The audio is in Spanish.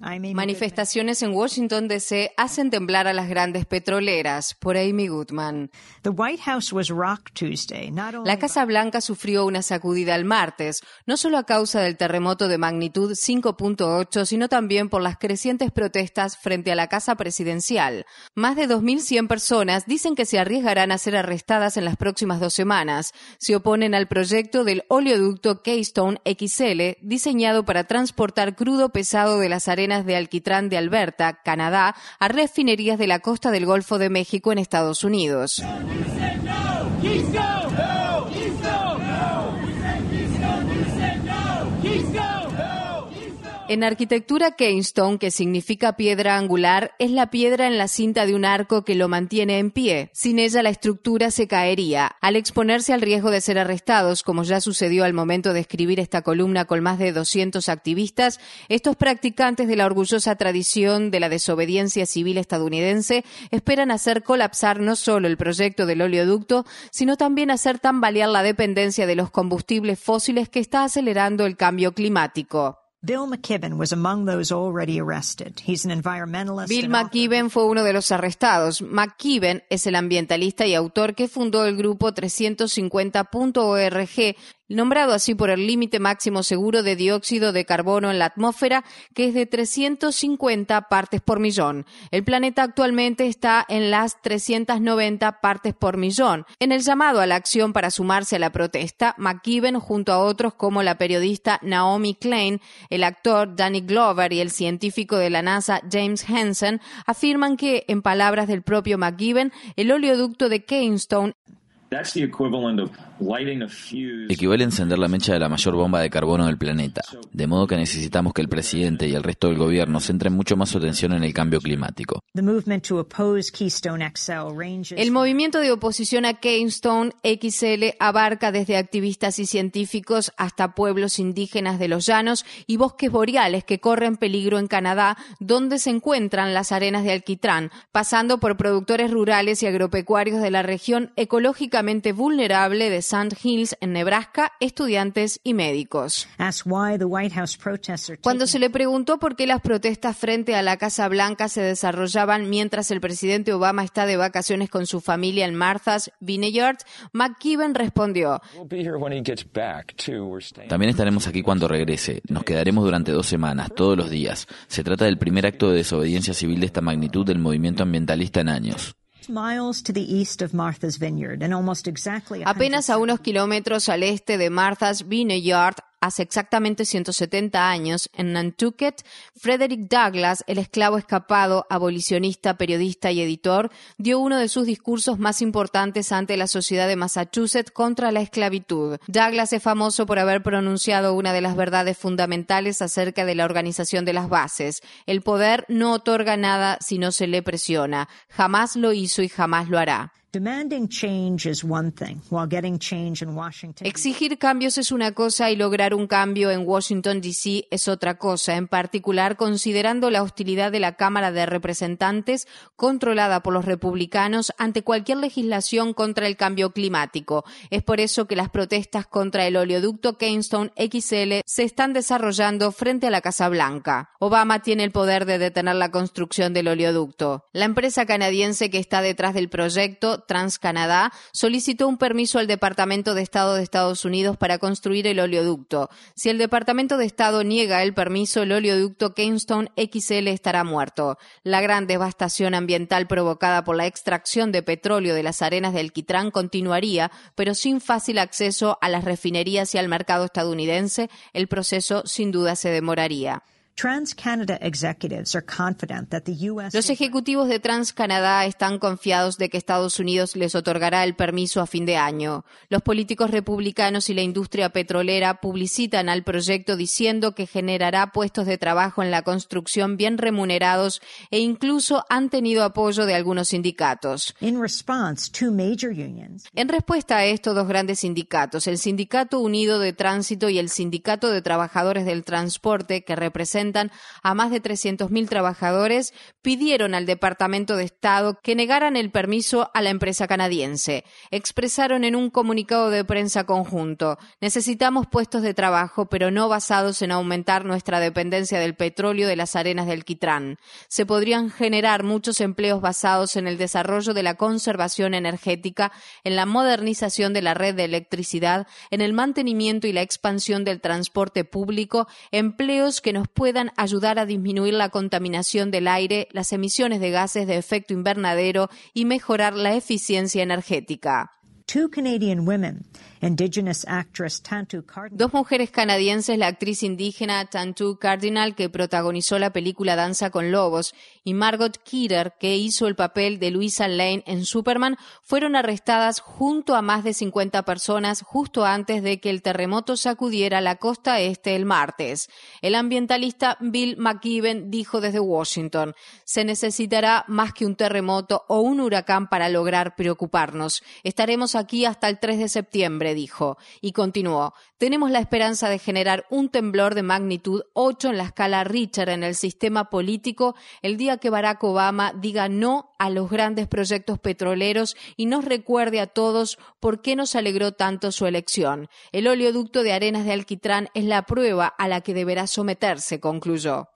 Manifestaciones en Washington DC hacen temblar a las grandes petroleras. Por Amy Goodman. La Casa Blanca sufrió una sacudida el martes, no solo a causa del terremoto de magnitud 5.8, sino también por las crecientes protestas frente a la Casa Presidencial. Más de 2.100 personas dicen que se arriesgarán a ser arrestadas en las próximas dos semanas. Se oponen al proyecto del oleoducto Keystone XL, diseñado para transportar crudo pesado de las arenas de alquitrán de Alberta, Canadá, a refinerías de la costa del Golfo de México en Estados Unidos. En arquitectura, Keystone, que significa piedra angular, es la piedra en la cinta de un arco que lo mantiene en pie. Sin ella, la estructura se caería. Al exponerse al riesgo de ser arrestados, como ya sucedió al momento de escribir esta columna con más de 200 activistas, estos practicantes de la orgullosa tradición de la desobediencia civil estadounidense esperan hacer colapsar no solo el proyecto del oleoducto, sino también hacer tambalear la dependencia de los combustibles fósiles que está acelerando el cambio climático. Bill McKibben fue uno de los arrestados. McKibben es el ambientalista y autor que fundó el grupo 350.org, nombrado así por el límite máximo seguro de dióxido de carbono en la atmósfera, que es de 350 partes por millón. El planeta actualmente está en las 390 partes por millón. En el llamado a la acción para sumarse a la protesta, McKibben, junto a otros como la periodista Naomi Klein, el actor Danny Glover y el científico de la NASA James Hansen, afirman que, en palabras del propio McKibben, el oleoducto de Keystone Equivale a encender la mecha de la mayor bomba de carbono del planeta, de modo que necesitamos que el presidente y el resto del gobierno centren mucho más su atención en el cambio climático. El movimiento de oposición a Keystone XL abarca desde activistas y científicos hasta pueblos indígenas de los llanos y bosques boreales que corren peligro en Canadá, donde se encuentran las arenas de alquitrán, pasando por productores rurales y agropecuarios de la región vulnerable de Sand Hills en Nebraska, estudiantes y médicos. Cuando se le preguntó por qué las protestas frente a la Casa Blanca se desarrollaban mientras el presidente Obama está de vacaciones con su familia en Martha's Vineyard, McKibben respondió: También estaremos aquí cuando regrese. Nos quedaremos durante dos semanas, todos los días. Se trata del primer acto de desobediencia civil de esta magnitud del movimiento ambientalista en años. Apenas a unos kilómetros al este de Martha's Vineyard hace exactamente 170 años, en Nantucket, Frederick Douglass, el esclavo escapado, abolicionista, periodista y editor, dio uno de sus discursos más importantes ante la sociedad de Massachusetts contra la esclavitud. Douglass es famoso por haber pronunciado una de las verdades fundamentales acerca de la organización de las bases. El poder no otorga nada si no se le presiona. Jamás lo hizo y jamás lo hará. Exigir cambios es una cosa y lograr un cambio en Washington, D.C. es otra cosa, en particular considerando la hostilidad de la Cámara de Representantes, controlada por los republicanos, ante cualquier legislación contra el cambio climático. Es por eso que las protestas contra el oleoducto Keystone XL se están desarrollando frente a la Casa Blanca. Obama tiene el poder de detener la construcción del oleoducto. La empresa canadiense que está detrás del proyecto TransCanadá solicitó un permiso al Departamento de Estado de Estados Unidos para construir el oleoducto. Si el Departamento de Estado niega el permiso, el oleoducto Keystone XL estará muerto. La gran devastación ambiental provocada por la extracción de petróleo de las arenas del Quitrán continuaría, pero sin fácil acceso a las refinerías y al mercado estadounidense, el proceso sin duda se demoraría. Los ejecutivos de TransCanada están confiados de que Estados Unidos les otorgará el permiso a fin de año. Los políticos republicanos y la industria petrolera publicitan al proyecto diciendo que generará puestos de trabajo en la construcción bien remunerados e incluso han tenido apoyo de algunos sindicatos. En respuesta a esto, dos grandes sindicatos, el Sindicato Unido de Tránsito y el Sindicato de Trabajadores del Transporte, que representan a más de 300.000 trabajadores, pidieron al Departamento de Estado que negaran el permiso a la empresa canadiense. Expresaron en un comunicado de prensa conjunto, necesitamos puestos de trabajo, pero no basados en aumentar nuestra dependencia del petróleo de las arenas del Quitrán. Se podrían generar muchos empleos basados en el desarrollo de la conservación energética, en la modernización de la red de electricidad, en el mantenimiento y la expansión del transporte público, empleos que nos puedan ayudar a disminuir la contaminación del aire, las emisiones de gases de efecto invernadero y mejorar la eficiencia energética. Dos mujeres canadienses, la actriz indígena Tantu Cardinal, que protagonizó la película Danza con Lobos, y Margot Kidder, que hizo el papel de Louisa Lane en Superman, fueron arrestadas junto a más de 50 personas justo antes de que el terremoto sacudiera la costa este el martes. El ambientalista Bill McKibben dijo desde Washington, se necesitará más que un terremoto o un huracán para lograr preocuparnos. Estaremos aquí hasta el 3 de septiembre, dijo, y continuó, tenemos la esperanza de generar un temblor de magnitud 8 en la escala Richter en el sistema político el día que Barack Obama diga no a los grandes proyectos petroleros y nos recuerde a todos por qué nos alegró tanto su elección. El oleoducto de arenas de alquitrán es la prueba a la que deberá someterse, concluyó.